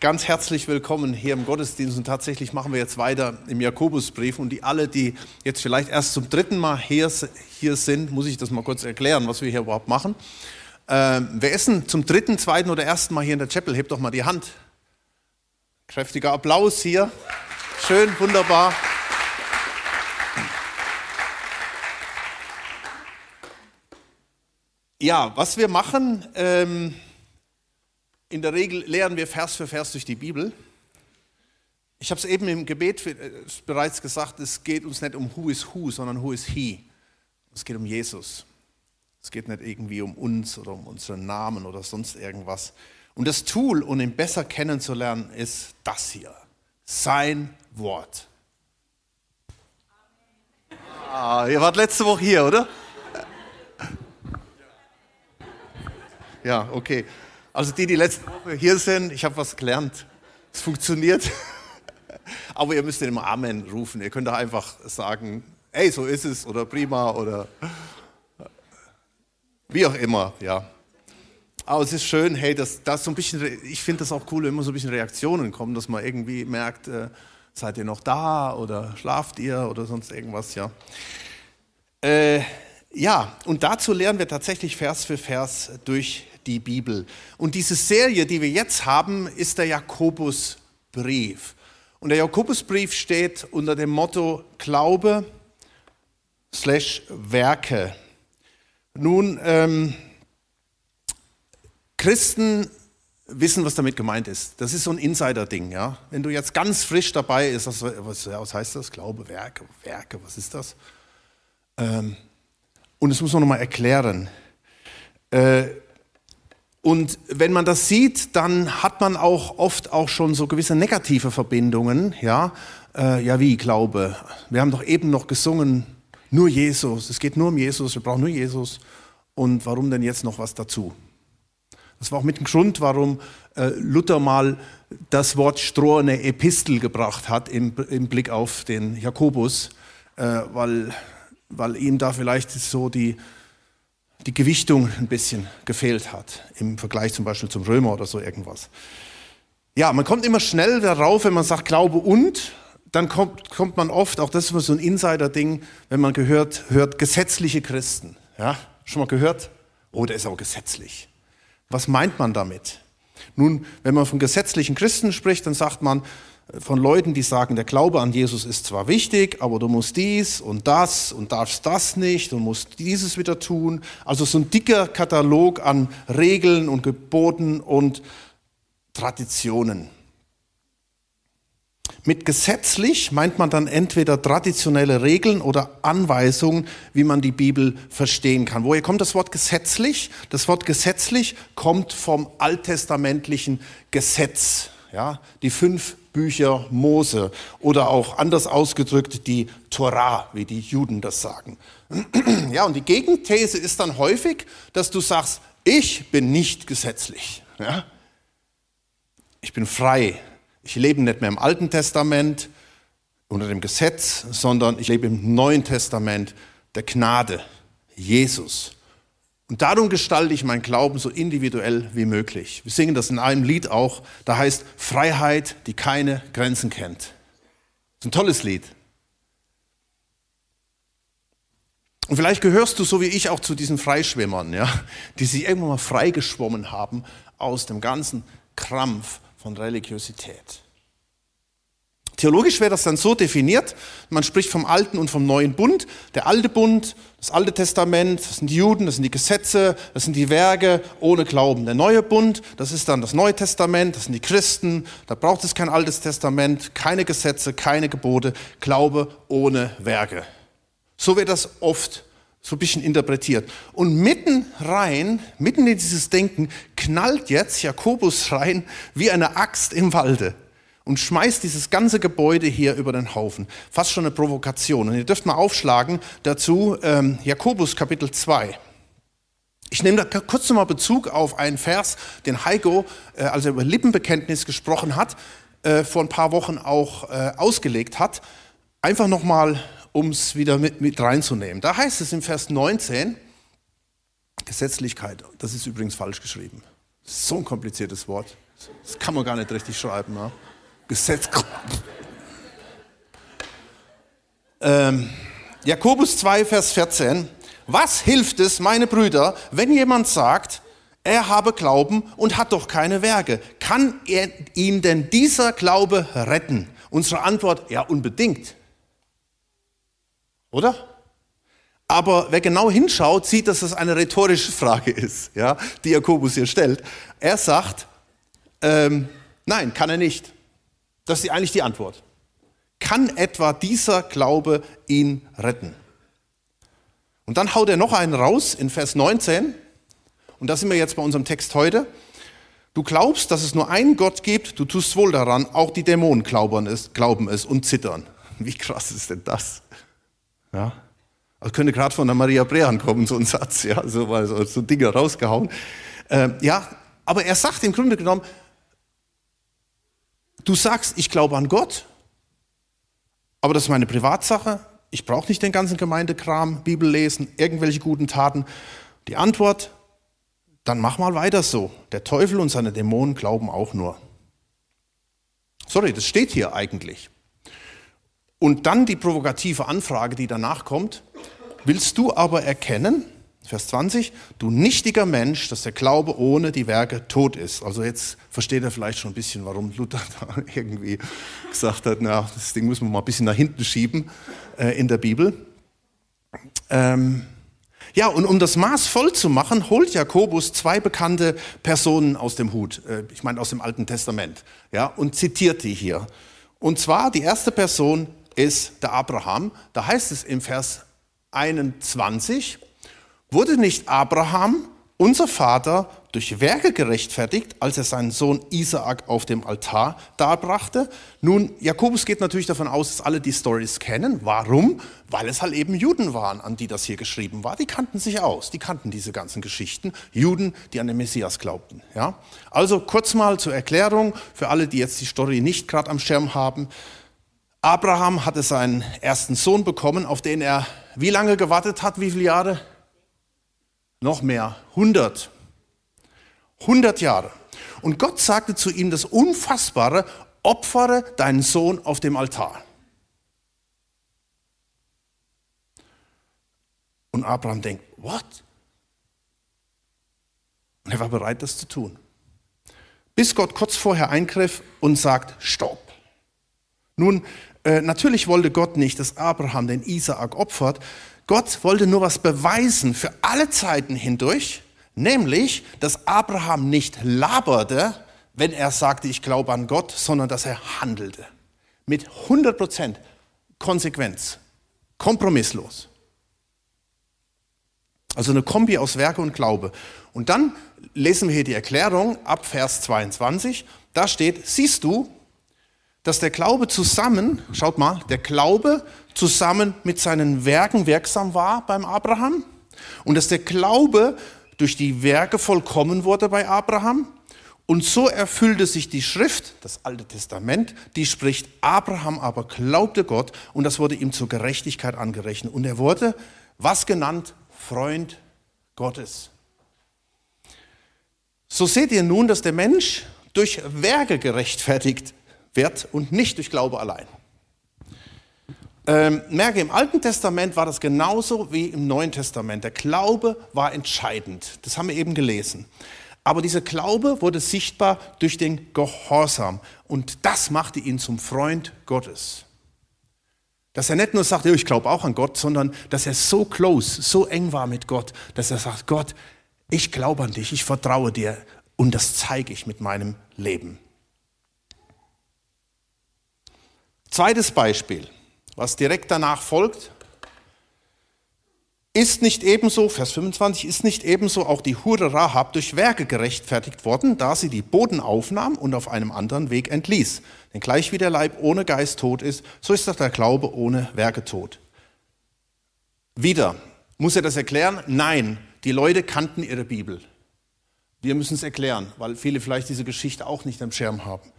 ganz herzlich willkommen hier im Gottesdienst und tatsächlich machen wir jetzt weiter im Jakobusbrief und die alle, die jetzt vielleicht erst zum dritten Mal hier, hier sind, muss ich das mal kurz erklären, was wir hier überhaupt machen. Ähm, wer ist denn zum dritten, zweiten oder ersten Mal hier in der Chapel? Hebt doch mal die Hand. Kräftiger Applaus hier. Schön, wunderbar. Ja, was wir machen, ähm, in der Regel lernen wir Vers für Vers durch die Bibel. Ich habe es eben im Gebet äh, bereits gesagt, es geht uns nicht um Who is Who, sondern Who is He. Es geht um Jesus. Es geht nicht irgendwie um uns oder um unseren Namen oder sonst irgendwas. Und das Tool, um ihn besser kennenzulernen, ist das hier. Sein Wort. Ah, ihr wart letzte Woche hier, oder? Ja, okay. Also die, die letzte Woche hier sind, ich habe was gelernt. Es funktioniert. Aber ihr müsst nicht immer Amen rufen. Ihr könnt doch einfach sagen, hey, so ist es oder prima oder wie auch immer, ja. Aber es ist schön, hey, dass das so ein bisschen, ich finde das auch cool, wenn immer so ein bisschen Reaktionen kommen, dass man irgendwie merkt, äh, seid ihr noch da oder schlaft ihr oder sonst irgendwas, ja. Äh, ja, und dazu lernen wir tatsächlich Vers für Vers durch die Bibel. Und diese Serie, die wir jetzt haben, ist der Jakobusbrief. Und der Jakobusbrief steht unter dem Motto Glaube slash Werke. Nun, ähm, Christen wissen, was damit gemeint ist. Das ist so ein Insider-Ding. Ja? Wenn du jetzt ganz frisch dabei bist, was, was, heißt das? Glaube, Werke, Werke, was ist das? Ähm, und das muss man nochmal erklären. Äh, und wenn man das sieht, dann hat man auch oft auch schon so gewisse negative Verbindungen. Ja, äh, ja wie Glaube. Wir haben doch eben noch gesungen, nur Jesus. Es geht nur um Jesus. Wir brauchen nur Jesus. Und warum denn jetzt noch was dazu? Das war auch mit dem Grund, warum äh, Luther mal das Wort strohene Epistel gebracht hat im, im Blick auf den Jakobus, äh, weil, weil ihm da vielleicht so die die Gewichtung ein bisschen gefehlt hat, im Vergleich zum Beispiel zum Römer oder so irgendwas. Ja, man kommt immer schnell darauf, wenn man sagt Glaube und, dann kommt, kommt man oft, auch das ist immer so ein Insider-Ding, wenn man gehört, hört gesetzliche Christen. Ja, schon mal gehört? Oh, der ist auch gesetzlich. Was meint man damit? Nun, wenn man von gesetzlichen Christen spricht, dann sagt man, von Leuten, die sagen, der Glaube an Jesus ist zwar wichtig, aber du musst dies und das und darfst das nicht und musst dieses wieder tun. Also so ein dicker Katalog an Regeln und Geboten und Traditionen. Mit gesetzlich meint man dann entweder traditionelle Regeln oder Anweisungen, wie man die Bibel verstehen kann. Woher kommt das Wort gesetzlich? Das Wort gesetzlich kommt vom alttestamentlichen Gesetz. Ja, die fünf Bücher Mose oder auch anders ausgedrückt die Torah, wie die Juden das sagen. Ja, und die Gegenthese ist dann häufig, dass du sagst, ich bin nicht gesetzlich. Ja? Ich bin frei. Ich lebe nicht mehr im Alten Testament unter dem Gesetz, sondern ich lebe im Neuen Testament der Gnade, Jesus. Und darum gestalte ich meinen Glauben so individuell wie möglich. Wir singen das in einem Lied auch, da heißt Freiheit, die keine Grenzen kennt. Das ist ein tolles Lied. Und vielleicht gehörst du so wie ich auch zu diesen Freischwimmern, ja, die sich irgendwann mal freigeschwommen haben aus dem ganzen Krampf von Religiosität. Theologisch wäre das dann so definiert, man spricht vom alten und vom neuen Bund. Der alte Bund, das alte Testament, das sind die Juden, das sind die Gesetze, das sind die Werke ohne Glauben. Der neue Bund, das ist dann das Neue Testament, das sind die Christen, da braucht es kein altes Testament, keine Gesetze, keine Gebote, Glaube ohne Werke. So wird das oft so ein bisschen interpretiert. Und mitten rein, mitten in dieses Denken, knallt jetzt Jakobus rein wie eine Axt im Walde und schmeißt dieses ganze Gebäude hier über den Haufen. Fast schon eine Provokation. Und ihr dürft mal aufschlagen dazu ähm, Jakobus Kapitel 2. Ich nehme da kurz nochmal Bezug auf einen Vers, den Heiko, äh, als er über Lippenbekenntnis gesprochen hat, äh, vor ein paar Wochen auch äh, ausgelegt hat. Einfach nochmal, um es wieder mit, mit reinzunehmen. Da heißt es im Vers 19, Gesetzlichkeit, das ist übrigens falsch geschrieben. So ein kompliziertes Wort. Das kann man gar nicht richtig schreiben. Ja? Gesetz. Ähm, Jakobus 2, Vers 14. Was hilft es, meine Brüder, wenn jemand sagt, er habe Glauben und hat doch keine Werke? Kann er ihn denn dieser Glaube retten? Unsere Antwort, ja, unbedingt. Oder? Aber wer genau hinschaut, sieht, dass das eine rhetorische Frage ist, ja, die Jakobus hier stellt. Er sagt, ähm, nein, kann er nicht. Das ist eigentlich die Antwort. Kann etwa dieser Glaube ihn retten? Und dann haut er noch einen raus in Vers 19. Und da sind wir jetzt bei unserem Text heute. Du glaubst, dass es nur einen Gott gibt, du tust wohl daran, auch die Dämonen glauben es, glauben es und zittern. Wie krass ist denn das? Ja. Also könnte gerade von der Maria Brehan kommen, so ein Satz, ja, so, so, so Dinge rausgehauen. Ähm, ja, aber er sagt im Grunde genommen, du sagst, ich glaube an Gott, aber das ist meine Privatsache, ich brauche nicht den ganzen Gemeindekram, Bibel lesen, irgendwelche guten Taten. Die Antwort, dann mach mal weiter so. Der Teufel und seine Dämonen glauben auch nur. Sorry, das steht hier eigentlich. Und dann die provokative Anfrage, die danach kommt. Willst du aber erkennen, Vers 20, du nichtiger Mensch, dass der Glaube ohne die Werke tot ist. Also jetzt versteht er vielleicht schon ein bisschen, warum Luther da irgendwie gesagt hat, na, das Ding müssen wir mal ein bisschen nach hinten schieben äh, in der Bibel. Ähm, ja, und um das Maß voll zu machen, holt Jakobus zwei bekannte Personen aus dem Hut, äh, ich meine aus dem Alten Testament, ja, und zitiert die hier. Und zwar die erste Person ist der Abraham. Da heißt es im Vers 21, wurde nicht Abraham, unser Vater, durch Werke gerechtfertigt, als er seinen Sohn Isaak auf dem Altar darbrachte? Nun, Jakobus geht natürlich davon aus, dass alle die Stories kennen. Warum? Weil es halt eben Juden waren, an die das hier geschrieben war. Die kannten sich aus, die kannten diese ganzen Geschichten. Juden, die an den Messias glaubten. Ja? Also kurz mal zur Erklärung für alle, die jetzt die Story nicht gerade am Schirm haben. Abraham hatte seinen ersten Sohn bekommen, auf den er wie lange gewartet hat? Wie viele Jahre? Noch mehr, 100. 100 Jahre. Und Gott sagte zu ihm das Unfassbare, opfere deinen Sohn auf dem Altar. Und Abraham denkt, what? Und er war bereit, das zu tun. Bis Gott kurz vorher eingriff und sagt, stopp. Nun, äh, natürlich wollte Gott nicht, dass Abraham den Isaak opfert, Gott wollte nur was beweisen für alle Zeiten hindurch, nämlich, dass Abraham nicht laberte, wenn er sagte, ich glaube an Gott, sondern dass er handelte. Mit 100% Konsequenz, kompromisslos. Also eine Kombi aus Werke und Glaube. Und dann lesen wir hier die Erklärung ab Vers 22. Da steht, siehst du, dass der Glaube zusammen, schaut mal, der Glaube zusammen mit seinen Werken wirksam war beim Abraham und dass der Glaube durch die Werke vollkommen wurde bei Abraham. Und so erfüllte sich die Schrift, das Alte Testament, die spricht, Abraham aber glaubte Gott und das wurde ihm zur Gerechtigkeit angerechnet. Und er wurde, was genannt, Freund Gottes. So seht ihr nun, dass der Mensch durch Werke gerechtfertigt wird und nicht durch Glaube allein. Ähm, merke, im Alten Testament war das genauso wie im Neuen Testament. Der Glaube war entscheidend. Das haben wir eben gelesen. Aber dieser Glaube wurde sichtbar durch den Gehorsam. Und das machte ihn zum Freund Gottes. Dass er nicht nur sagt, ich glaube auch an Gott, sondern dass er so close, so eng war mit Gott, dass er sagt, Gott, ich glaube an dich, ich vertraue dir und das zeige ich mit meinem Leben. Zweites Beispiel, was direkt danach folgt, ist nicht ebenso, Vers 25, ist nicht ebenso auch die Hure Rahab durch Werke gerechtfertigt worden, da sie die Boden aufnahm und auf einem anderen Weg entließ. Denn gleich wie der Leib ohne Geist tot ist, so ist auch der Glaube ohne Werke tot. Wieder, muss er das erklären? Nein, die Leute kannten ihre Bibel. Wir müssen es erklären, weil viele vielleicht diese Geschichte auch nicht am Schirm haben.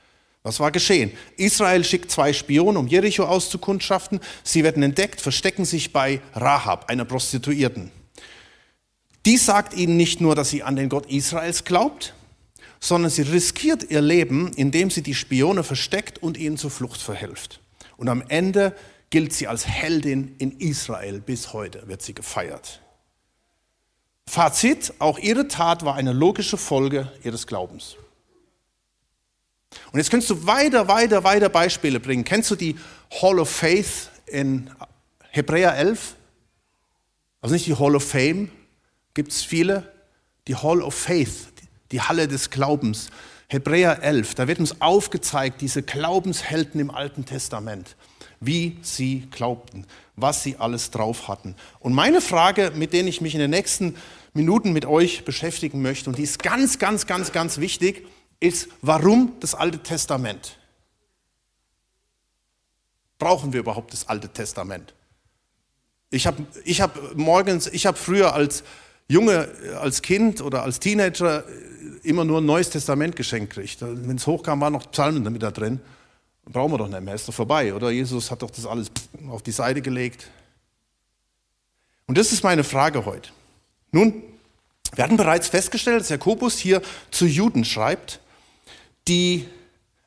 Was war geschehen? Israel schickt zwei Spionen, um Jericho auszukundschaften. Sie werden entdeckt, verstecken sich bei Rahab, einer Prostituierten. Die sagt ihnen nicht nur, dass sie an den Gott Israels glaubt, sondern sie riskiert ihr Leben, indem sie die Spione versteckt und ihnen zur Flucht verhilft. Und am Ende gilt sie als Heldin in Israel. Bis heute wird sie gefeiert. Fazit, auch ihre Tat war eine logische Folge ihres Glaubens. Und jetzt kannst du weiter, weiter, weiter Beispiele bringen. Kennst du die Hall of Faith in Hebräer 11? Also nicht die Hall of Fame, gibt es viele. Die Hall of Faith, die Halle des Glaubens. Hebräer 11, da wird uns aufgezeigt, diese Glaubenshelden im Alten Testament, wie sie glaubten, was sie alles drauf hatten. Und meine Frage, mit der ich mich in den nächsten Minuten mit euch beschäftigen möchte, und die ist ganz, ganz, ganz, ganz wichtig, ist, warum das Alte Testament? Brauchen wir überhaupt das Alte Testament? Ich habe ich hab morgens, ich habe früher als Junge, als Kind oder als Teenager immer nur ein neues Testament geschenkt kriegt. Wenn es hochkam, waren noch Psalmen damit da drin. Brauchen wir doch nicht mehr, ist doch vorbei, oder? Jesus hat doch das alles auf die Seite gelegt. Und das ist meine Frage heute. Nun, wir hatten bereits festgestellt, dass Jakobus hier zu Juden schreibt, die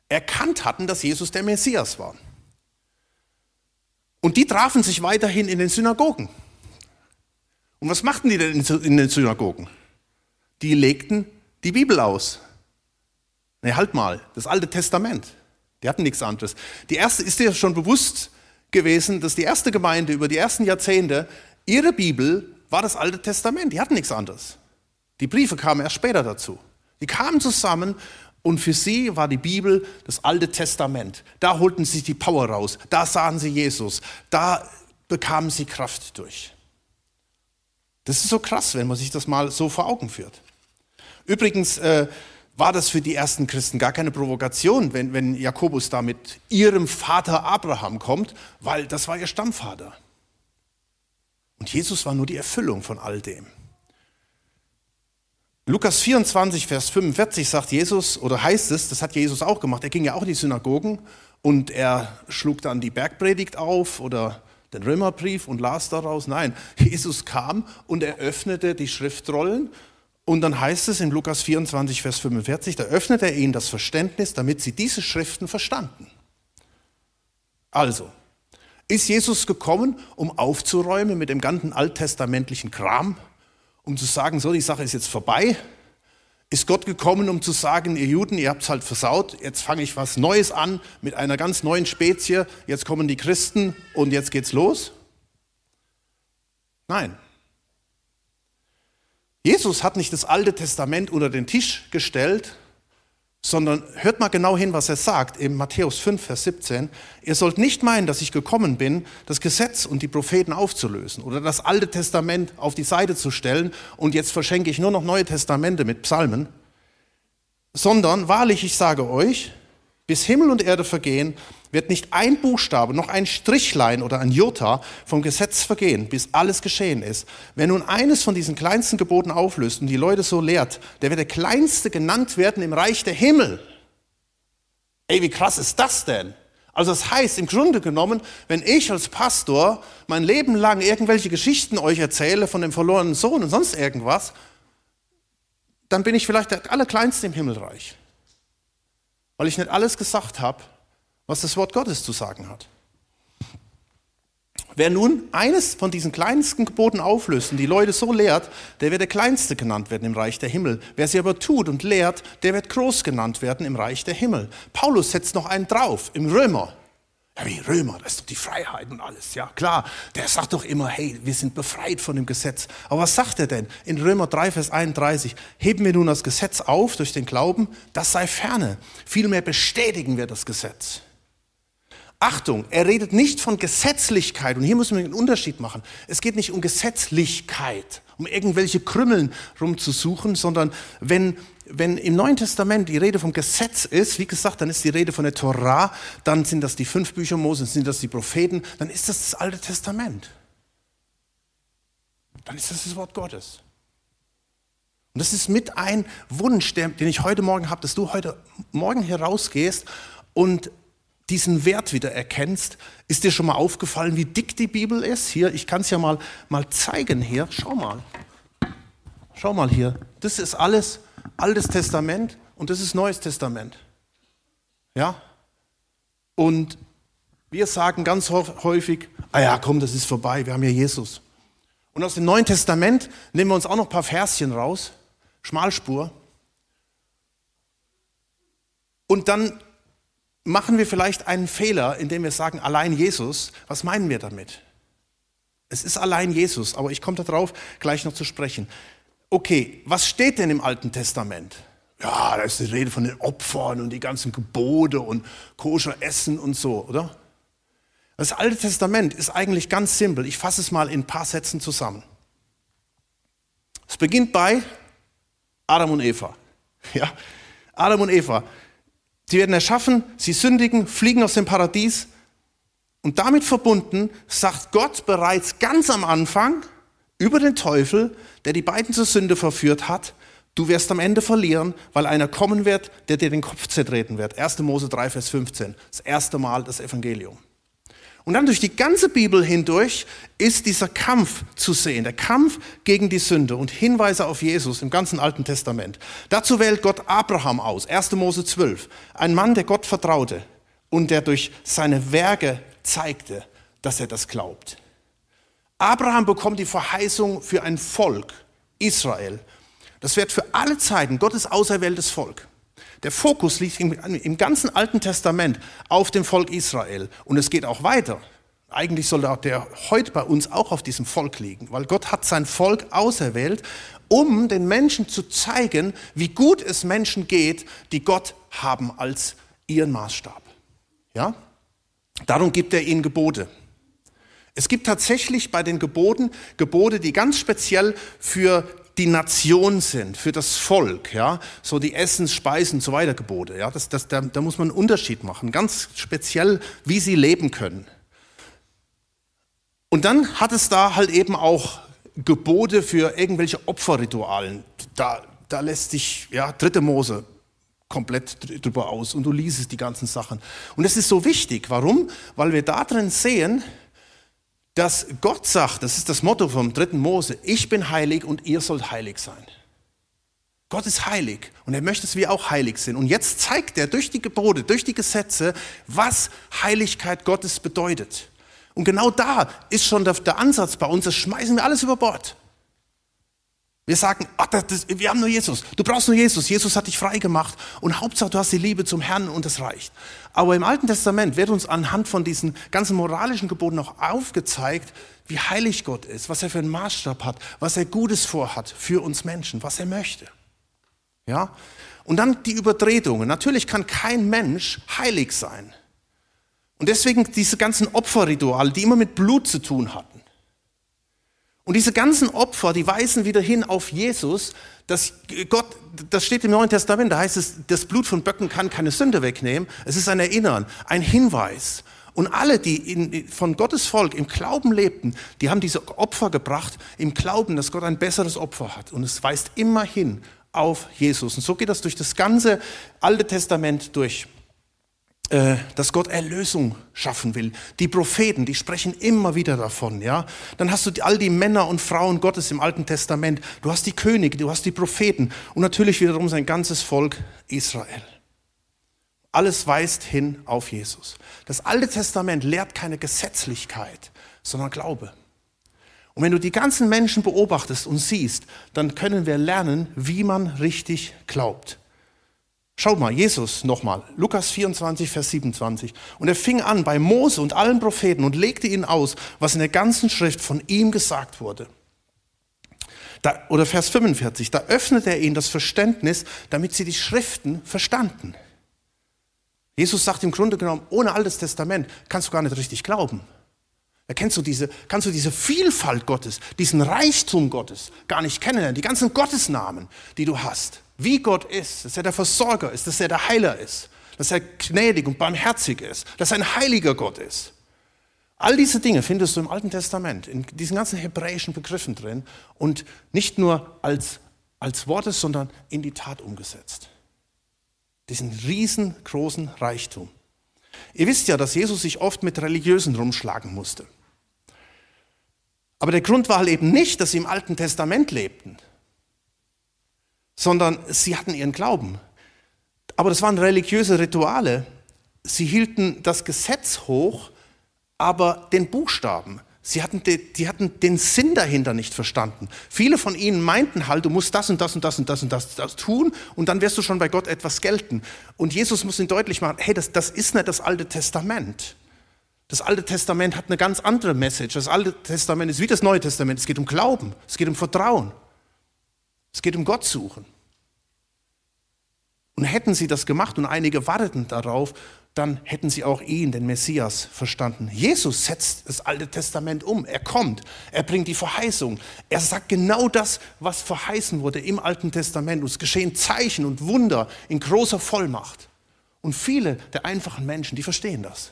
erkannt hatten, dass Jesus der Messias war. Und die trafen sich weiterhin in den Synagogen. Und was machten die denn in den Synagogen? Die legten die Bibel aus. Ne, halt mal, das Alte Testament. Die hatten nichts anderes. Die erste ist dir schon bewusst gewesen, dass die erste Gemeinde über die ersten Jahrzehnte, ihre Bibel war das Alte Testament. Die hatten nichts anderes. Die Briefe kamen erst später dazu. Die kamen zusammen und für sie war die Bibel das Alte Testament. Da holten sie die Power raus. Da sahen sie Jesus. Da bekamen sie Kraft durch. Das ist so krass, wenn man sich das mal so vor Augen führt. Übrigens äh, war das für die ersten Christen gar keine Provokation, wenn, wenn Jakobus da mit ihrem Vater Abraham kommt, weil das war ihr Stammvater. Und Jesus war nur die Erfüllung von all dem. Lukas 24, Vers 45 sagt Jesus, oder heißt es, das hat Jesus auch gemacht, er ging ja auch in die Synagogen und er schlug dann die Bergpredigt auf oder den Römerbrief und las daraus. Nein, Jesus kam und er öffnete die Schriftrollen und dann heißt es in Lukas 24, Vers 45, da öffnet er ihnen das Verständnis, damit sie diese Schriften verstanden. Also, ist Jesus gekommen, um aufzuräumen mit dem ganzen alttestamentlichen Kram, um zu sagen, so, die Sache ist jetzt vorbei? Ist Gott gekommen, um zu sagen, ihr Juden, ihr habt es halt versaut, jetzt fange ich was Neues an mit einer ganz neuen Spezie, jetzt kommen die Christen und jetzt geht's los? Nein, Jesus hat nicht das Alte Testament unter den Tisch gestellt, sondern hört mal genau hin, was er sagt in Matthäus 5, Vers 17. Ihr sollt nicht meinen, dass ich gekommen bin, das Gesetz und die Propheten aufzulösen oder das Alte Testament auf die Seite zu stellen und jetzt verschenke ich nur noch Neue Testamente mit Psalmen, sondern wahrlich, ich sage euch, bis Himmel und Erde vergehen, wird nicht ein Buchstabe, noch ein Strichlein oder ein Jota vom Gesetz vergehen, bis alles geschehen ist. Wer nun eines von diesen kleinsten Geboten auflöst und die Leute so lehrt, der wird der Kleinste genannt werden im Reich der Himmel. Ey, wie krass ist das denn? Also das heißt, im Grunde genommen, wenn ich als Pastor mein Leben lang irgendwelche Geschichten euch erzähle von dem verlorenen Sohn und sonst irgendwas, dann bin ich vielleicht der Allerkleinste im Himmelreich. Weil ich nicht alles gesagt habe, was das Wort Gottes zu sagen hat. Wer nun eines von diesen kleinsten Geboten auflöst und die Leute so lehrt, der wird der Kleinste genannt werden im Reich der Himmel. Wer sie aber tut und lehrt, der wird groß genannt werden im Reich der Himmel. Paulus setzt noch einen drauf im Römer. Ja, wie Römer, das ist doch die Freiheit und alles. Ja, klar, der sagt doch immer, hey, wir sind befreit von dem Gesetz. Aber was sagt er denn? In Römer 3, Vers 31, heben wir nun das Gesetz auf durch den Glauben, das sei ferne. Vielmehr bestätigen wir das Gesetz. Achtung, er redet nicht von Gesetzlichkeit. Und hier müssen wir einen Unterschied machen. Es geht nicht um Gesetzlichkeit, um irgendwelche Krümmeln rumzusuchen, sondern wenn, wenn im Neuen Testament die Rede vom Gesetz ist, wie gesagt, dann ist die Rede von der Torah, dann sind das die fünf Bücher Moses, sind das die Propheten, dann ist das das Alte Testament. Dann ist das das Wort Gottes. Und das ist mit ein Wunsch, den ich heute Morgen habe, dass du heute Morgen hier rausgehst und diesen Wert wieder erkennst. Ist dir schon mal aufgefallen, wie dick die Bibel ist? Hier, ich kann es ja mal, mal zeigen hier. Schau mal. Schau mal hier. Das ist alles Altes Testament und das ist Neues Testament. Ja? Und wir sagen ganz häufig, ah ja, komm, das ist vorbei, wir haben ja Jesus. Und aus dem Neuen Testament nehmen wir uns auch noch ein paar Verschen raus, Schmalspur. Und dann machen wir vielleicht einen Fehler, indem wir sagen, allein Jesus. Was meinen wir damit? Es ist allein Jesus, aber ich komme darauf gleich noch zu sprechen. Okay, was steht denn im Alten Testament? Ja, da ist die Rede von den Opfern und die ganzen Gebote und koscher Essen und so, oder? Das Alte Testament ist eigentlich ganz simpel. Ich fasse es mal in ein paar Sätzen zusammen. Es beginnt bei Adam und Eva. Ja, Adam und Eva. Sie werden erschaffen, sie sündigen, fliegen aus dem Paradies. Und damit verbunden sagt Gott bereits ganz am Anfang über den Teufel, der die beiden zur Sünde verführt hat, du wirst am Ende verlieren, weil einer kommen wird, der dir den Kopf zertreten wird. 1. Mose 3, Vers 15. Das erste Mal das Evangelium. Und dann durch die ganze Bibel hindurch ist dieser Kampf zu sehen, der Kampf gegen die Sünde und Hinweise auf Jesus im ganzen Alten Testament. Dazu wählt Gott Abraham aus, 1. Mose 12, ein Mann, der Gott vertraute und der durch seine Werke zeigte, dass er das glaubt. Abraham bekommt die Verheißung für ein Volk, Israel. Das wird für alle Zeiten Gottes auserwähltes Volk. Der Fokus liegt im, im ganzen Alten Testament auf dem Volk Israel. Und es geht auch weiter. Eigentlich soll der heute bei uns auch auf diesem Volk liegen, weil Gott hat sein Volk auserwählt, um den Menschen zu zeigen, wie gut es Menschen geht, die Gott haben als ihren Maßstab. Ja? Darum gibt er ihnen Gebote. Es gibt tatsächlich bei den Geboten Gebote, die ganz speziell für die Nation sind, für das Volk, ja, so die Essens, Speisen, so weiter Gebote, ja, das, das, da, da muss man einen Unterschied machen, ganz speziell, wie sie leben können. Und dann hat es da halt eben auch Gebote für irgendwelche Opferritualen. Da, da lässt sich, ja, dritte Mose komplett drüber aus und du liest die ganzen Sachen. Und das ist so wichtig. Warum? Weil wir da drin sehen, dass Gott sagt, das ist das Motto vom dritten Mose, ich bin heilig und ihr sollt heilig sein. Gott ist heilig und er möchte, dass wir auch heilig sind. Und jetzt zeigt er durch die Gebote, durch die Gesetze, was Heiligkeit Gottes bedeutet. Und genau da ist schon der, Ansatz bei uns, das schmeißen wir alles über Bord. Wir sagen, ach, das, das, wir haben nur Jesus. Du brauchst nur Jesus. Jesus hat dich frei gemacht. Und Hauptsache, du hast die Liebe zum Herrn und das reicht. Aber im Alten Testament wird uns anhand von diesen ganzen moralischen Geboten auch aufgezeigt, wie heilig Gott ist, was er für einen Maßstab hat, was er Gutes vorhat für uns Menschen, was er möchte. Ja? Und dann die Übertretungen. Natürlich kann kein Mensch heilig sein. Und deswegen diese ganzen Opferrituale, die immer mit Blut zu tun hatten. Und diese ganzen Opfer, die weisen wieder hin auf Jesus, dass Gott, das steht im Neuen Testament, da heißt es, das Blut von Böcken kann keine Sünde wegnehmen. Es ist ein Erinnern, ein Hinweis. Und alle, die in, von Gottes Volk im Glauben lebten, die haben diese Opfer gebracht im Glauben, dass Gott ein besseres Opfer hat. Und es weist immer hin auf Jesus. Und so geht das durch das ganze Alte Testament durch. Äh, dass Gott Erlösung schaffen will. Die Propheten, die sprechen immer wieder davon, ja. Dann hast du all die Männer und Frauen Gottes im Alten Testament. Du hast die Könige, du hast die Propheten und natürlich wiederum sein ganzes Volk Israel. Alles weist hin auf Jesus. Das Alte Testament lehrt keine Gesetzlichkeit, sondern Glaube. Und wenn du die ganzen Menschen beobachtest und siehst, dann können wir lernen, wie man richtig glaubt. Schaut mal, Jesus nochmal, Lukas 24, Vers 27. Und er fing an bei Mose und allen Propheten und legte ihnen aus, was in der ganzen Schrift von ihm gesagt wurde. Da, oder Vers 45, da öffnete er ihnen das Verständnis, damit sie die Schriften verstanden. Jesus sagt im Grunde genommen, ohne Altes Testament kannst du gar nicht richtig glauben. Erkennst du diese, kannst du diese Vielfalt Gottes, diesen Reichtum Gottes gar nicht kennenlernen, die ganzen Gottesnamen, die du hast wie Gott ist, dass er der Versorger ist, dass er der Heiler ist, dass er gnädig und barmherzig ist, dass er ein heiliger Gott ist. All diese Dinge findest du im Alten Testament, in diesen ganzen hebräischen Begriffen drin und nicht nur als, als Worte, sondern in die Tat umgesetzt. Diesen riesengroßen Reichtum. Ihr wisst ja, dass Jesus sich oft mit Religiösen rumschlagen musste. Aber der Grund war halt eben nicht, dass sie im Alten Testament lebten, sondern sie hatten ihren Glauben. Aber das waren religiöse Rituale. Sie hielten das Gesetz hoch, aber den Buchstaben. Sie hatten, die, die hatten den Sinn dahinter nicht verstanden. Viele von ihnen meinten halt, du musst das und das und das und das und das, das tun und dann wirst du schon bei Gott etwas gelten. Und Jesus muss ihnen deutlich machen, hey, das, das ist nicht das Alte Testament. Das Alte Testament hat eine ganz andere Message. Das Alte Testament ist wie das Neue Testament. Es geht um Glauben, es geht um Vertrauen, es geht um Gott suchen. Und hätten sie das gemacht und einige warteten darauf, dann hätten sie auch ihn, den Messias, verstanden. Jesus setzt das Alte Testament um. Er kommt, er bringt die Verheißung. Er sagt genau das, was verheißen wurde im Alten Testament. Und es geschehen Zeichen und Wunder in großer Vollmacht. Und viele der einfachen Menschen, die verstehen das.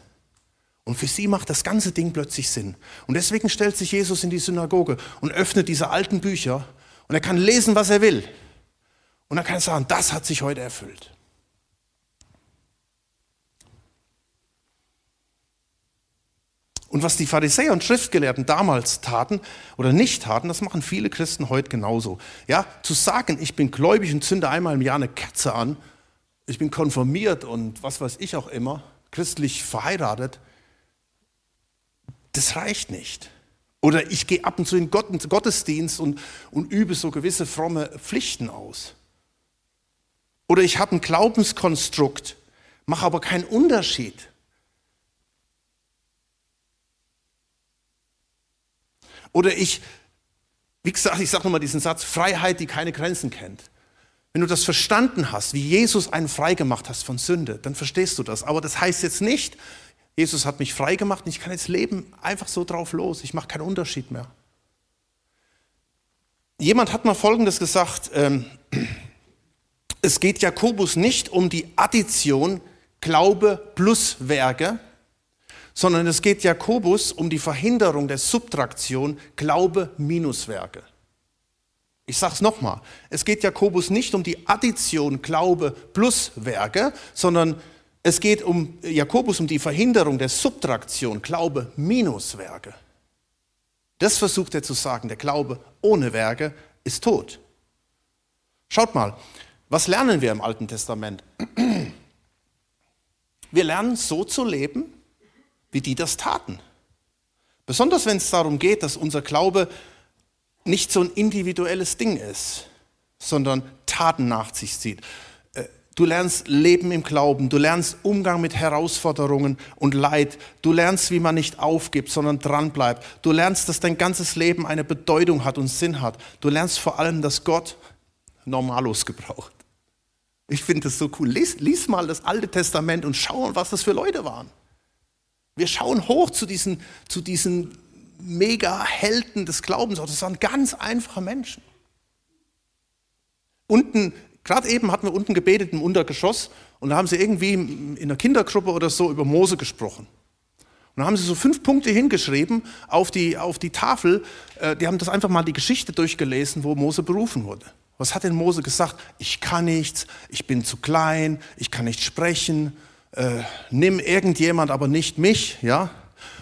Und für sie macht das ganze Ding plötzlich Sinn. Und deswegen stellt sich Jesus in die Synagoge und öffnet diese alten Bücher und er kann lesen, was er will. Und dann kann er sagen, das hat sich heute erfüllt. Und was die Pharisäer und Schriftgelehrten damals taten oder nicht taten, das machen viele Christen heute genauso. Ja, zu sagen, ich bin gläubig und zünde einmal im Jahr eine Kerze an, ich bin konformiert und was weiß ich auch immer, christlich verheiratet, das reicht nicht. Oder ich gehe ab und zu in den Gottesdienst und, und übe so gewisse fromme Pflichten aus. Oder ich habe ein Glaubenskonstrukt, mache aber keinen Unterschied. Oder ich, wie gesagt, ich sage nochmal diesen Satz, Freiheit, die keine Grenzen kennt. Wenn du das verstanden hast, wie Jesus einen frei gemacht hast von Sünde, dann verstehst du das. Aber das heißt jetzt nicht, Jesus hat mich frei gemacht und ich kann jetzt leben einfach so drauf los. Ich mache keinen Unterschied mehr. Jemand hat mal Folgendes gesagt, ähm, es geht Jakobus nicht um die Addition Glaube plus Werke, sondern es geht Jakobus um die Verhinderung der Subtraktion Glaube minus Werke. Ich sage es nochmal, es geht Jakobus nicht um die Addition Glaube plus Werke, sondern es geht um Jakobus um die Verhinderung der Subtraktion Glaube minus Werke. Das versucht er zu sagen, der Glaube ohne Werke ist tot. Schaut mal, was lernen wir im Alten Testament? Wir lernen so zu leben, wie die das taten. Besonders wenn es darum geht, dass unser Glaube nicht so ein individuelles Ding ist, sondern Taten nach sich zieht. Du lernst Leben im Glauben, du lernst Umgang mit Herausforderungen und Leid, du lernst, wie man nicht aufgibt, sondern dranbleibt. Du lernst, dass dein ganzes Leben eine Bedeutung hat und Sinn hat. Du lernst vor allem, dass Gott Normalos gebraucht. Ich finde das so cool. Lies, lies mal das Alte Testament und schau, was das für Leute waren. Wir schauen hoch zu diesen, zu diesen Mega-Helden des Glaubens. Das waren ganz einfache Menschen. Unten, gerade eben hatten wir unten gebetet im Untergeschoss und da haben sie irgendwie in einer Kindergruppe oder so über Mose gesprochen. Und dann haben sie so fünf Punkte hingeschrieben auf die, auf die Tafel. Äh, die haben das einfach mal die Geschichte durchgelesen, wo Mose berufen wurde. Was hat denn Mose gesagt? Ich kann nichts, ich bin zu klein, ich kann nicht sprechen, äh, nimm irgendjemand, aber nicht mich, ja.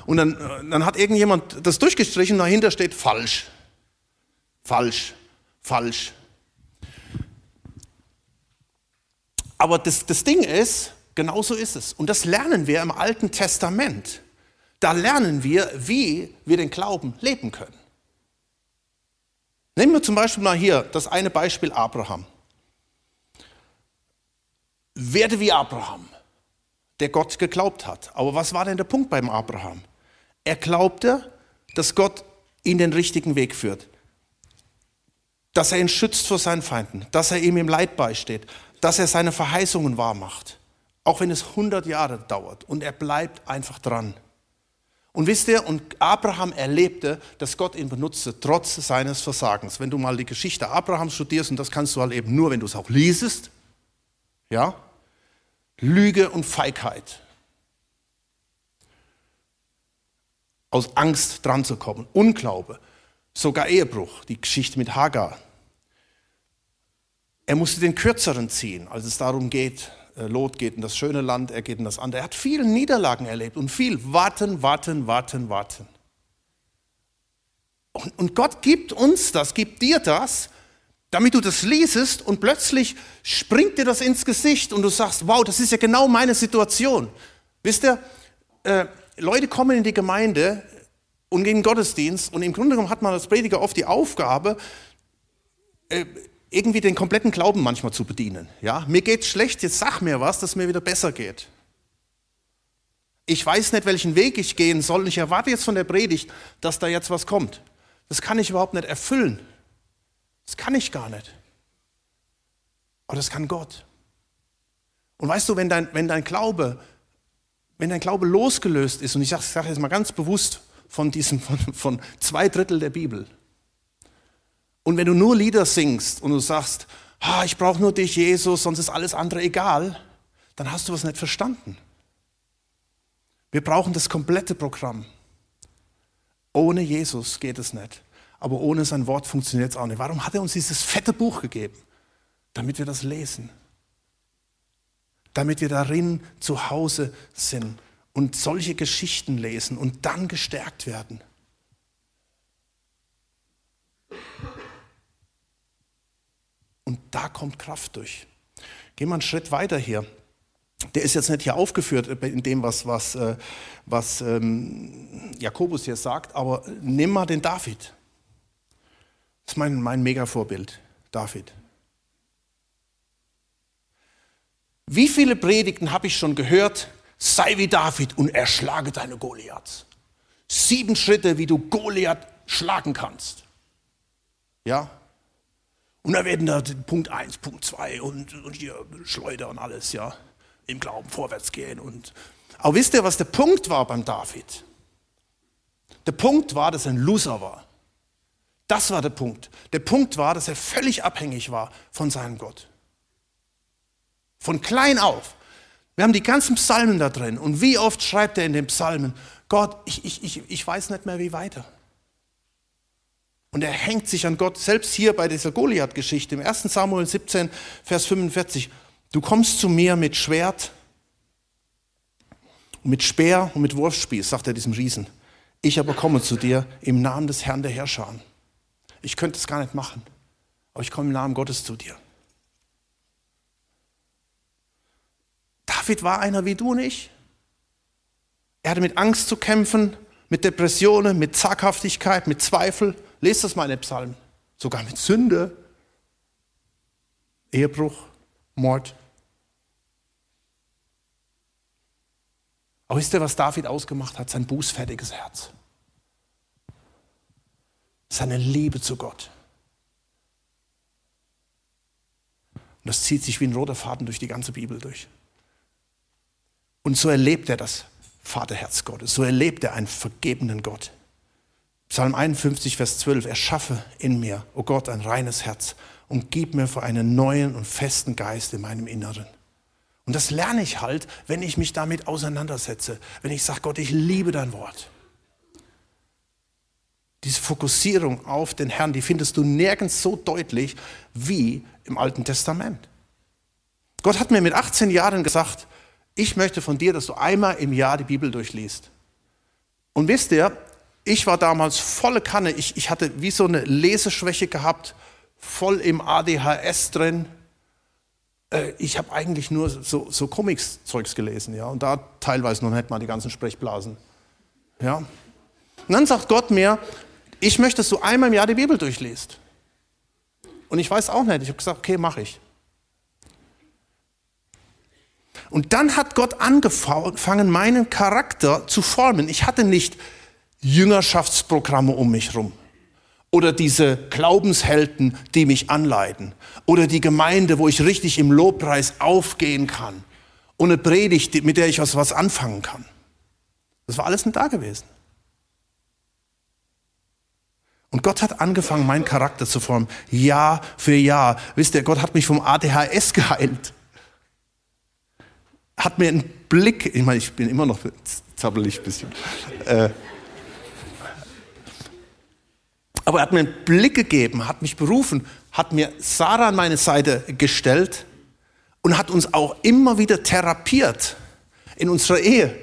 Und dann, äh, dann hat irgendjemand das durchgestrichen, dahinter steht falsch, falsch, falsch. Aber das, das Ding ist, genau so ist es. Und das lernen wir im Alten Testament. Da lernen wir, wie wir den Glauben leben können. Nehmen wir zum Beispiel mal hier das eine Beispiel Abraham. Werde wie Abraham der Gott geglaubt hat. Aber was war denn der Punkt beim Abraham? Er glaubte, dass Gott ihn den richtigen Weg führt, dass er ihn schützt vor seinen Feinden, dass er ihm im Leid beisteht, dass er seine Verheißungen wahrmacht, auch wenn es 100 Jahre dauert. Und er bleibt einfach dran. Und wisst ihr, und Abraham erlebte, dass Gott ihn benutzte, trotz seines Versagens. Wenn du mal die Geschichte Abrahams studierst, und das kannst du halt eben nur, wenn du es auch liesest, ja, Lüge und Feigheit. Aus Angst dran zu kommen, Unglaube, sogar Ehebruch, die Geschichte mit Hagar. Er musste den kürzeren ziehen, als es darum geht, äh, Lot geht in das schöne Land, er geht in das andere. Er hat viele Niederlagen erlebt und viel warten, warten, warten, warten. Und, und Gott gibt uns das, gibt dir das, Damit du das liesest und plötzlich springt dir das ins Gesicht und du sagst, wow, das ist ja genau meine Situation. Wisst ihr, äh, Leute kommen in die Gemeinde und gehen in den Gottesdienst und im Grunde genommen hat man als Prediger oft die Aufgabe, äh, irgendwie den kompletten Glauben manchmal zu bedienen. Ja, mir geht's schlecht, jetzt sag mir was, dass mir wieder besser geht. Ich weiß nicht, welchen Weg ich gehen soll und ich erwarte jetzt von der Predigt, dass da jetzt was kommt. Das kann ich überhaupt nicht erfüllen. Das kann ich gar nicht. Aber das kann Gott. Und weißt du, wenn dein, wenn dein Glaube, wenn dein Glaube losgelöst ist, und ich sage sag jetzt mal ganz bewusst von diesem, von, von zwei Drittel der Bibel, und wenn du nur Lieder singst und du sagst, ah, ich brauche nur dich, Jesus, sonst ist alles andere egal, dann hast du was nicht verstanden. Wir brauchen das komplette Programm. Ohne Jesus geht es nicht aber ohne sein Wort funktioniert es auch nicht. Warum hat er uns dieses fette Buch gegeben? Damit wir das lesen. Damit wir darin zu Hause sind und solche Geschichten lesen und dann gestärkt werden. Und da kommt Kraft durch. Gehen wir einen Schritt weiter hier. Der ist jetzt nicht hier aufgeführt in dem, was, was, äh, was ähm, Jakobus hier sagt, aber nimm mal den David. Das ist mein, mein Mega-Vorbild, David. Wie viele Predigten habe ich schon gehört? Sei wie David und erschlage deine Goliaths. Sieben Schritte, wie du Goliath schlagen kannst. Ja? Und da werden da Punkt 1, Punkt 2 und, und hier Schleuder und alles, ja. Im Glauben vorwärts gehen. Und aber wisst ihr, was der Punkt war beim David? Der Punkt war, dass er ein Loser war. Das war der Punkt. Der Punkt war, dass er völlig abhängig war von seinem Gott. Von klein auf. Wir haben die ganzen Psalmen da drin. Und wie oft schreibt er in den Psalmen, Gott, ich, ich, ich, ich weiß nicht mehr, wie weiter. Und er hängt sich an Gott, selbst hier bei dieser Goliath-Geschichte, im 1 Samuel 17, Vers 45. Du kommst zu mir mit Schwert, mit Speer und mit Wurfspieß, sagt er diesem Riesen. Ich aber komme zu dir im Namen des Herrn der Herrscher. Ich könnte es gar nicht machen, aber ich komme im Namen Gottes zu dir. David war einer wie du und ich. Er hatte mit Angst zu kämpfen, mit Depressionen, mit Zaghaftigkeit, mit Zweifel. Lest das mal in den Psalmen. Sogar mit Sünde, Ehebruch, Mord. Aber wisst ihr, was David ausgemacht hat? Sein bußfertiges Herz seine Liebe zu Gott. Und das zieht sich wie ein roter Faden durch die ganze Bibel durch. Und so erlebt er das Vaterherz Gottes. So erlebt er einen vergebenen Gott. Psalm 51, Vers 12. Erschaffe in mir, o oh Gott, ein reines Herz und gib mir für einen neuen und festen Geist in meinem Inneren. Und das lerne ich halt, wenn ich mich damit auseinandersetze. Wenn ich sage, Gott, ich liebe dein Wort. Diese Fokussierung auf den Herrn, die findest du nirgends so deutlich wie im Alten Testament. Gott hat mir mit 18 Jahren gesagt, ich möchte von dir, dass du einmal im Jahr die Bibel durchliest. Und wisst ihr, ich war damals volle Kanne, ich, ich hatte wie so eine Leseschwäche gehabt, voll im ADHS drin. Äh, ich habe eigentlich nur so, so Comics-Zeugs gelesen, ja, und da teilweise noch nicht mal die ganzen Sprechblasen. Ja. Und dann sagt Gott mir, ich möchte, dass du einmal im Jahr die Bibel durchliest. Und ich weiß auch nicht. Ich habe gesagt, okay, mache ich. Und dann hat Gott angefangen, meinen Charakter zu formen. Ich hatte nicht Jüngerschaftsprogramme um mich herum oder diese Glaubenshelden, die mich anleiten oder die Gemeinde, wo ich richtig im Lobpreis aufgehen kann und eine Predigt, mit der ich was, was anfangen kann. Das war alles nicht da gewesen. Und Gott hat angefangen, meinen Charakter zu formen, Jahr für Jahr. Wisst ihr, Gott hat mich vom ADHS geheilt. Hat mir einen Blick, ich meine, ich bin immer noch zappelig ein bisschen. Äh, aber er hat mir einen Blick gegeben, hat mich berufen, hat mir Sarah an meine Seite gestellt und hat uns auch immer wieder therapiert in unserer Ehe.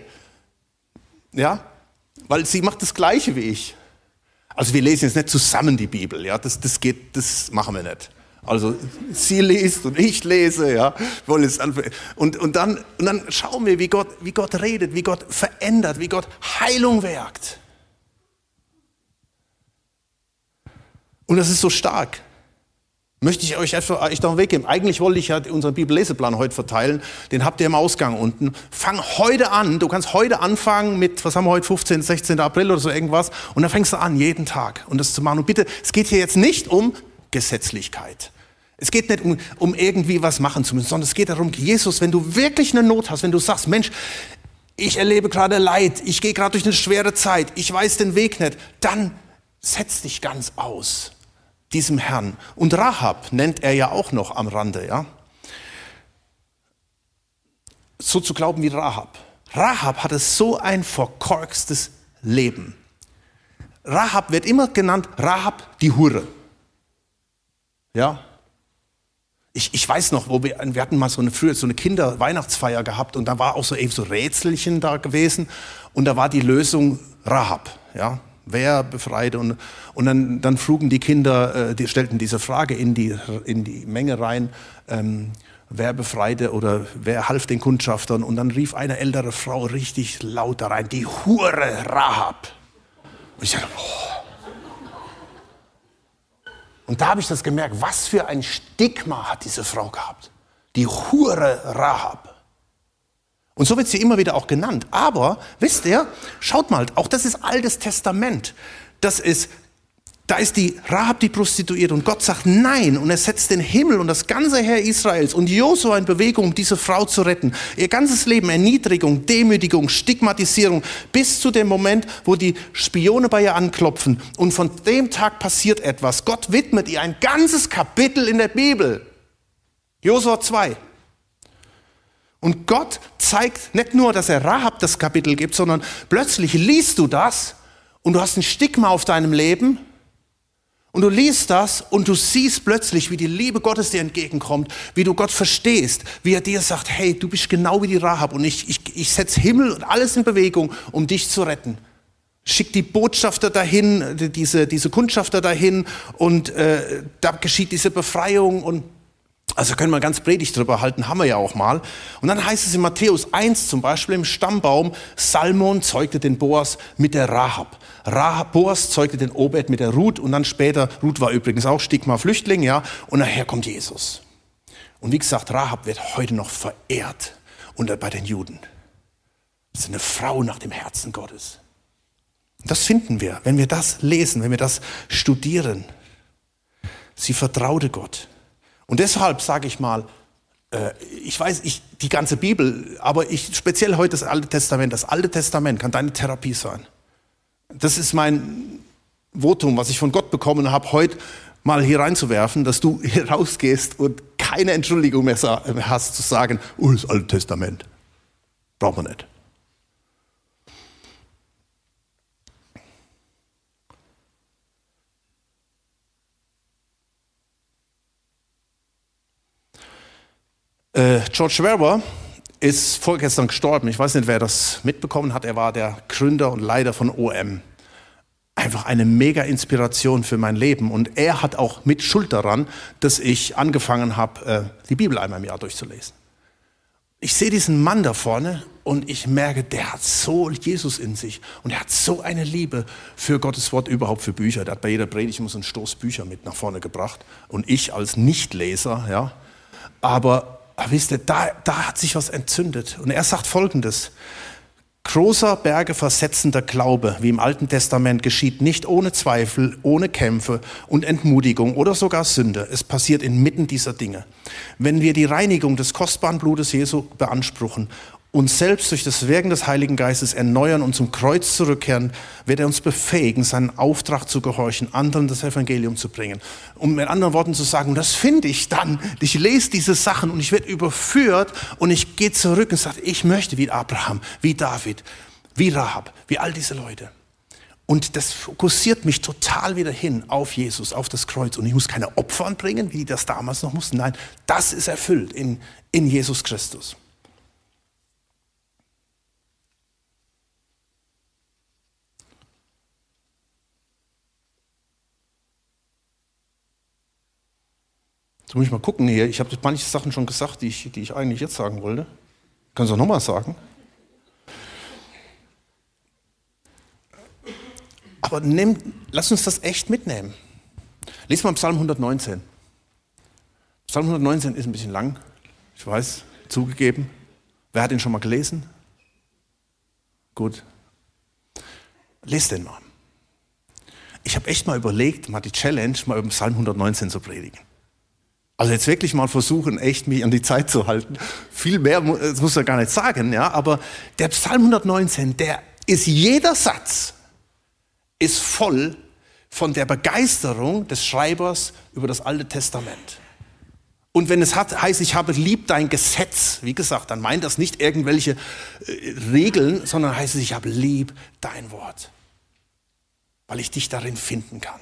Ja, weil sie macht das Gleiche wie ich. Also wir lesen jetzt nicht zusammen die Bibel, ja, das, das geht, das machen wir nicht. Also sie liest und ich lese, ja. Und, und, dann, und dann schauen wir, wie Gott, wie Gott redet, wie Gott verändert, wie Gott Heilung wirkt. Und das ist so stark. Möchte ich euch einfach echt noch weggeben. Eigentlich wollte ich ja unseren Bibelleseplan heute verteilen. Den habt ihr im Ausgang unten. Fang heute an. Du kannst heute anfangen mit, was haben wir heute, 15, 16. April oder so irgendwas. Und dann fängst du an, jeden Tag. Und das zu machen. Und bitte, es geht hier jetzt nicht um Gesetzlichkeit. Es geht nicht um, um irgendwie was machen zu müssen, sondern es geht darum, Jesus, wenn du wirklich eine Not hast, wenn du sagst, Mensch, ich erlebe gerade Leid, ich gehe gerade durch eine schwere Zeit, ich weiß den Weg nicht, dann setz dich ganz aus diesem Herrn. Und Rahab nennt er ja auch noch am Rande, ja. So zu glauben wie Rahab. Rahab hatte so ein verkorkstes Leben. Rahab wird immer genannt Rahab die Hure. Ja. Ich, ich weiß noch, wo wir, wir hatten mal so eine früher so eine Kinder-Weihnachtsfeier gehabt und da war auch so eben so Rätselchen da gewesen und da war die Lösung Rahab. Ja wer befreit und, und dann, dann frugen die Kinder, äh, die stellten diese Frage in die, in die Menge rein, ähm, wer befreite oder wer half den Kundschaftern und dann rief eine ältere Frau richtig laut da rein, die Hure Rahab. Und ich dachte, oh. Und da habe ich das gemerkt, was für ein Stigma hat diese Frau gehabt. Die Hure Rahab. Und so wird sie immer wieder auch genannt. Aber, wisst ihr, schaut mal, auch das ist Altes Testament. Das ist, da ist die Rahab die Prostituierte und Gott sagt nein und er setzt den Himmel und das ganze Heer Israels und Josua in Bewegung, um diese Frau zu retten. Ihr ganzes Leben Erniedrigung, Demütigung, Stigmatisierung bis zu dem Moment, wo die Spione bei ihr anklopfen und von dem Tag passiert etwas. Gott widmet ihr ein ganzes Kapitel in der Bibel. Josua 2. Und Gott zeigt nicht nur, dass er Rahab das Kapitel gibt, sondern plötzlich liest du das und du hast ein Stigma auf deinem Leben und du liest das und du siehst plötzlich, wie die Liebe Gottes dir entgegenkommt, wie du Gott verstehst, wie er dir sagt, hey, du bist genau wie die Rahab und ich, ich, ich setze Himmel und alles in Bewegung, um dich zu retten. Schick die Botschafter dahin, diese, diese Kundschafter dahin und äh, da geschieht diese Befreiung und also können wir ganz predigt drüber halten, haben wir ja auch mal. Und dann heißt es in Matthäus 1 zum Beispiel im Stammbaum, Salmon zeugte den Boas mit der Rahab. Rahab Boas zeugte den Obed mit der Ruth und dann später, Ruth war übrigens auch Stigma-Flüchtling, ja, und nachher kommt Jesus. Und wie gesagt, Rahab wird heute noch verehrt unter bei den Juden. Das ist eine Frau nach dem Herzen Gottes. Das finden wir, wenn wir das lesen, wenn wir das studieren. Sie vertraute Gott. Und deshalb sage ich mal, äh, ich weiß, ich, die ganze Bibel, aber ich, speziell heute das Alte Testament, das Alte Testament kann deine Therapie sein. Das ist mein Votum, was ich von Gott bekommen habe, heute mal hier reinzuwerfen, dass du hier rausgehst und keine Entschuldigung mehr hast zu sagen, oh, das Alte Testament. Braucht man nicht. Äh, George Werber ist vorgestern gestorben. Ich weiß nicht, wer das mitbekommen hat. Er war der Gründer und Leiter von OM. Einfach eine mega Inspiration für mein Leben. Und er hat auch mit Schuld daran, dass ich angefangen habe, äh, die Bibel einmal im Jahr durchzulesen. Ich sehe diesen Mann da vorne und ich merke, der hat so Jesus in sich und er hat so eine Liebe für Gottes Wort, überhaupt für Bücher. Der hat bei jeder Predigt immer so einen Stoß Bücher mit nach vorne gebracht und ich als Nichtleser, ja. Aber aber wisst ihr, da, da hat sich was entzündet. Und er sagt Folgendes. Großer Berge versetzender Glaube, wie im Alten Testament, geschieht nicht ohne Zweifel, ohne Kämpfe und Entmutigung oder sogar Sünde. Es passiert inmitten dieser Dinge. Wenn wir die Reinigung des kostbaren Blutes Jesu beanspruchen uns selbst durch das Wirken des Heiligen Geistes erneuern und zum Kreuz zurückkehren, wird er uns befähigen, seinen Auftrag zu gehorchen, anderen das Evangelium zu bringen. Um mit anderen Worten zu sagen, das finde ich dann. Ich lese diese Sachen und ich werde überführt und ich gehe zurück und sage, ich möchte wie Abraham, wie David, wie Rahab, wie all diese Leute. Und das fokussiert mich total wieder hin auf Jesus, auf das Kreuz. Und ich muss keine Opfer anbringen, wie die das damals noch mussten. Nein, das ist erfüllt in, in Jesus Christus. Jetzt muss ich mal gucken hier. Ich habe manche Sachen schon gesagt, die ich, die ich eigentlich jetzt sagen wollte. Kannst du auch nochmal sagen? Aber nimm, lass uns das echt mitnehmen. Lies mal Psalm 119. Psalm 119 ist ein bisschen lang, ich weiß, zugegeben. Wer hat ihn schon mal gelesen? Gut. Lest den mal. Ich habe echt mal überlegt, mal die Challenge, mal über Psalm 119 zu predigen. Also jetzt wirklich mal versuchen, echt mich an die Zeit zu halten. Viel mehr das muss er gar nicht sagen, ja. Aber der Psalm 119, der ist jeder Satz ist voll von der Begeisterung des Schreibers über das Alte Testament. Und wenn es hat, heißt, ich habe lieb dein Gesetz, wie gesagt, dann meint das nicht irgendwelche äh, Regeln, sondern heißt es, ich habe lieb dein Wort, weil ich dich darin finden kann.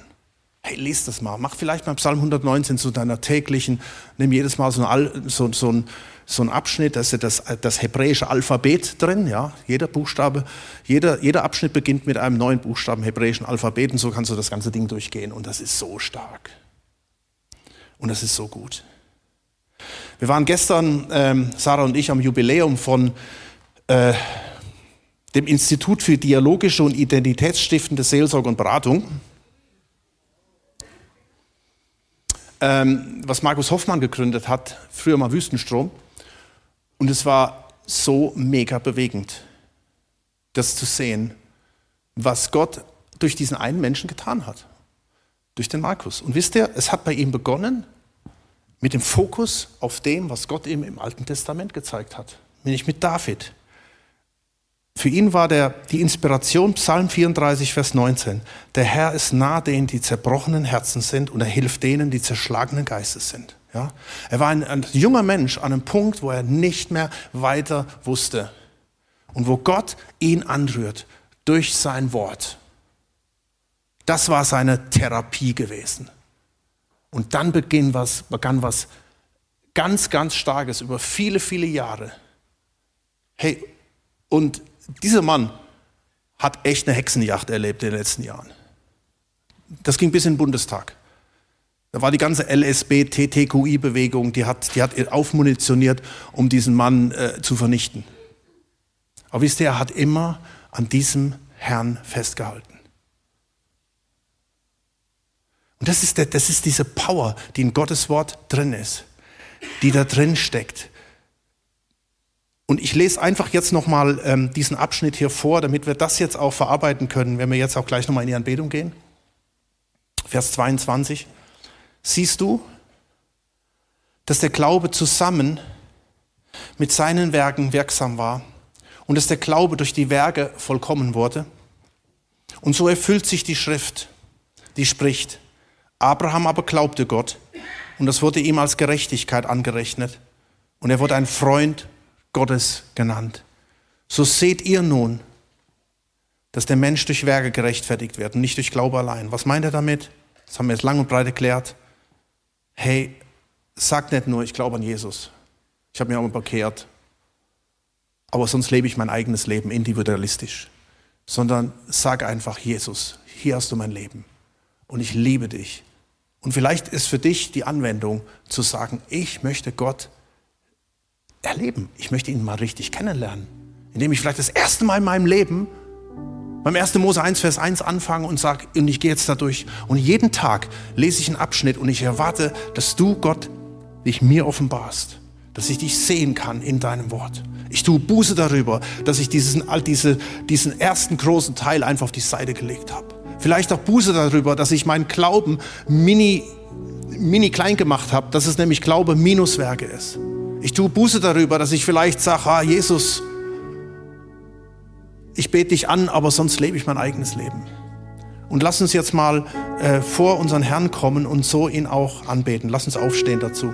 Hey, lies das mal. Mach vielleicht mal Psalm 119 zu deiner täglichen, nimm jedes Mal so, ein, so, so, ein, so ein Abschnitt, da ist das, das hebräische Alphabet drin, ja. Jeder Buchstabe, jeder, jeder Abschnitt beginnt mit einem neuen Buchstaben hebräischen Alphabet und so kannst du das ganze Ding durchgehen und das ist so stark. Und das ist so gut. Wir waren gestern, ähm, Sarah und ich, am Jubiläum von äh, dem Institut für dialogische und identitätsstiftende Seelsorge und Beratung. Ähm, was Markus Hoffmann gegründet hat, früher mal Wüstenstrom. Und es war so mega bewegend, das zu sehen, was Gott durch diesen einen Menschen getan hat. Durch den Markus. Und wisst ihr, es hat bei ihm begonnen mit dem Fokus auf dem, was Gott ihm im Alten Testament gezeigt hat. Nämlich mit David. Für ihn war der, die Inspiration Psalm 34, Vers 19. Der Herr ist nah denen, die zerbrochenen Herzen sind und er hilft denen, die zerschlagenen Geistes sind. Ja? Er war ein, ein junger Mensch an einem Punkt, wo er nicht mehr weiter wusste. Und wo Gott ihn anrührt durch sein Wort. Das war seine Therapie gewesen. Und dann begann was, begann was ganz, ganz Starkes über viele, viele Jahre. Hey, und dieser Mann hat echt eine Hexenjacht erlebt in den letzten Jahren. Das ging bis in den Bundestag. Da war die ganze LSB, TTQI-Bewegung, die hat, die hat aufmunitioniert, um diesen Mann äh, zu vernichten. Aber wisst ihr, er hat immer an diesem Herrn festgehalten. Und das ist, der, das ist diese Power, die in Gottes Wort drin ist, die da drin steckt. Und ich lese einfach jetzt nochmal ähm, diesen Abschnitt hier vor, damit wir das jetzt auch verarbeiten können, wenn wir jetzt auch gleich nochmal in die Anbetung gehen. Vers 22. Siehst du, dass der Glaube zusammen mit seinen Werken wirksam war und dass der Glaube durch die Werke vollkommen wurde? Und so erfüllt sich die Schrift, die spricht, Abraham aber glaubte Gott und das wurde ihm als Gerechtigkeit angerechnet und er wurde ein Freund Gottes genannt. So seht ihr nun, dass der Mensch durch Werke gerechtfertigt wird und nicht durch Glaube allein. Was meint er damit? Das haben wir jetzt lang und breit erklärt. Hey, sagt nicht nur, ich glaube an Jesus. Ich habe mich auch mal bekehrt. Aber sonst lebe ich mein eigenes Leben individualistisch. Sondern sag einfach, Jesus, hier hast du mein Leben. Und ich liebe dich. Und vielleicht ist für dich die Anwendung zu sagen, ich möchte Gott erleben. Ich möchte ihn mal richtig kennenlernen. Indem ich vielleicht das erste Mal in meinem Leben beim 1. Mose 1, Vers 1 anfange und sage, und ich gehe jetzt da durch. Und jeden Tag lese ich einen Abschnitt und ich erwarte, dass du, Gott, dich mir offenbarst. Dass ich dich sehen kann in deinem Wort. Ich tue Buße darüber, dass ich diesen, diese, diesen ersten großen Teil einfach auf die Seite gelegt habe. Vielleicht auch Buße darüber, dass ich meinen Glauben mini, mini klein gemacht habe, dass es nämlich Glaube minus Werke ist. Ich tue Buße darüber, dass ich vielleicht sage, ah, Jesus, ich bete dich an, aber sonst lebe ich mein eigenes Leben. Und lass uns jetzt mal äh, vor unseren Herrn kommen und so ihn auch anbeten. Lass uns aufstehen dazu.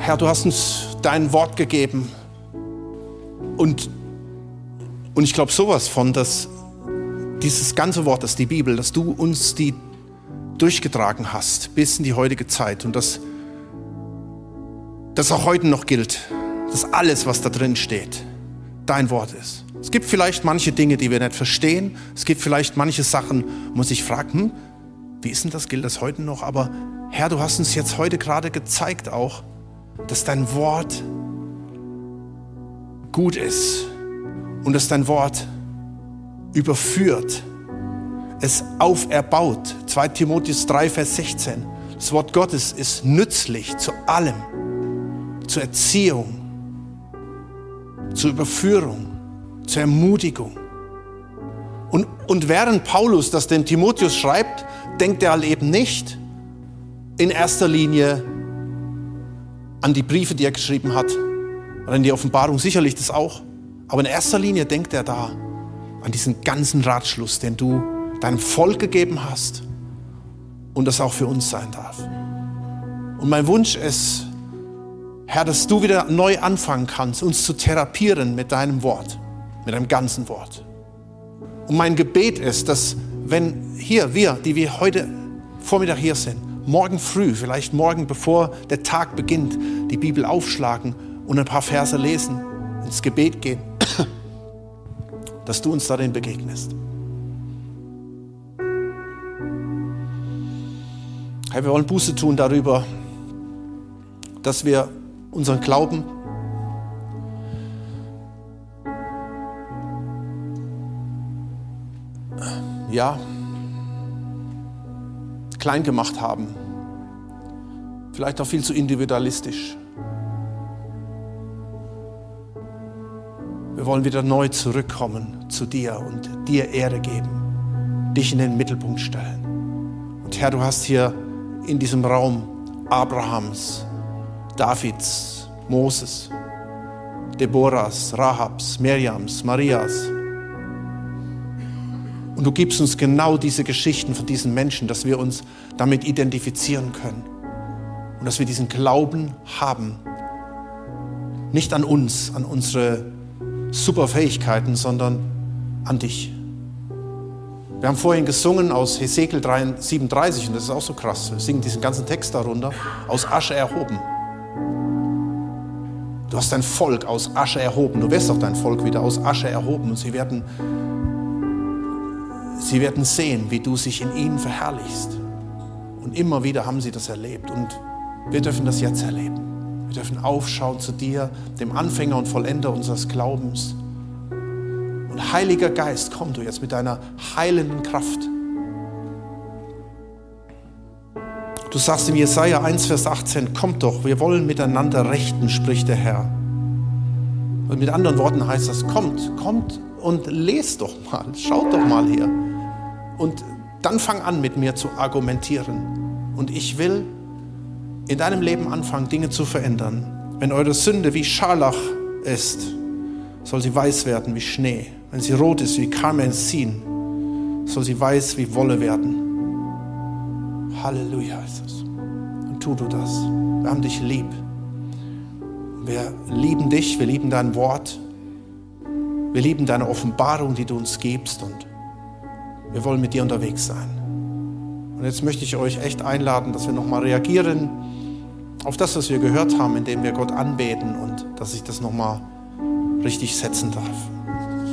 Herr, du hast uns dein Wort gegeben. Und, und ich glaube sowas von, dass dieses ganze Wort, das die Bibel, dass du uns die durchgetragen hast bis in die heutige Zeit und das, das auch heute noch gilt, dass alles, was da drin steht, dein Wort ist. Es gibt vielleicht manche Dinge, die wir nicht verstehen. Es gibt vielleicht manche Sachen, wo man sich fragt, hm, wie ist denn das? Gilt das heute noch? Aber Herr, du hast uns jetzt heute gerade gezeigt auch, dass dein Wort gut ist und dass dein Wort überführt, es auferbaut. 2 Timotheus 3, Vers 16. Das Wort Gottes ist nützlich zu allem, zur Erziehung, zur Überführung, zur Ermutigung. Und, und während Paulus das den Timotheus schreibt, denkt er halt eben nicht in erster Linie an die Briefe, die er geschrieben hat, oder in die Offenbarung sicherlich das auch. Aber in erster Linie denkt er da an diesen ganzen Ratschluss, den du deinem Volk gegeben hast und das auch für uns sein darf. Und mein Wunsch ist, Herr, dass du wieder neu anfangen kannst, uns zu therapieren mit deinem Wort, mit deinem ganzen Wort. Und mein Gebet ist, dass wenn hier wir, die wir heute Vormittag hier sind, morgen früh, vielleicht morgen bevor der Tag beginnt, die Bibel aufschlagen und ein paar Verse lesen, ins Gebet gehen, dass du uns darin begegnest. Herr, wir wollen Buße tun darüber, dass wir unseren Glauben ja, klein gemacht haben. Vielleicht auch viel zu individualistisch. Wir wollen wieder neu zurückkommen zu dir und dir Ehre geben, dich in den Mittelpunkt stellen. Und Herr, du hast hier in diesem Raum Abrahams, Davids, Moses, Deborahs, Rahabs, Miriams, Marias. Und du gibst uns genau diese Geschichten von diesen Menschen, dass wir uns damit identifizieren können. Und dass wir diesen Glauben haben. Nicht an uns, an unsere Superfähigkeiten, sondern an dich. Wir haben vorhin gesungen aus Hesekiel 37 und das ist auch so krass. Wir singen diesen ganzen Text darunter. Aus Asche erhoben. Du hast dein Volk aus Asche erhoben. Du wirst auch dein Volk wieder aus Asche erhoben und sie werden, sie werden sehen, wie du sich in ihnen verherrlichst. Und immer wieder haben sie das erlebt und wir dürfen das jetzt erleben. Wir dürfen aufschauen zu dir, dem Anfänger und Vollender unseres Glaubens. Und Heiliger Geist, komm du jetzt mit deiner heilenden Kraft. Du sagst im Jesaja 1, Vers 18, kommt doch, wir wollen miteinander rechten, spricht der Herr. Und mit anderen Worten heißt das, kommt, kommt und lest doch mal, schaut doch mal her. Und dann fang an mit mir zu argumentieren. Und ich will in deinem Leben anfangen, Dinge zu verändern. Wenn eure Sünde wie Scharlach ist, soll sie weiß werden wie Schnee. Wenn sie rot ist wie Karmesin, soll sie weiß wie Wolle werden. Halleluja es. Und tu du das. Wir haben dich lieb. Wir lieben dich, wir lieben dein Wort. Wir lieben deine Offenbarung, die du uns gibst und wir wollen mit dir unterwegs sein. Und jetzt möchte ich euch echt einladen, dass wir nochmal reagieren auf das, was wir gehört haben, indem wir Gott anbeten und dass ich das nochmal richtig setzen darf.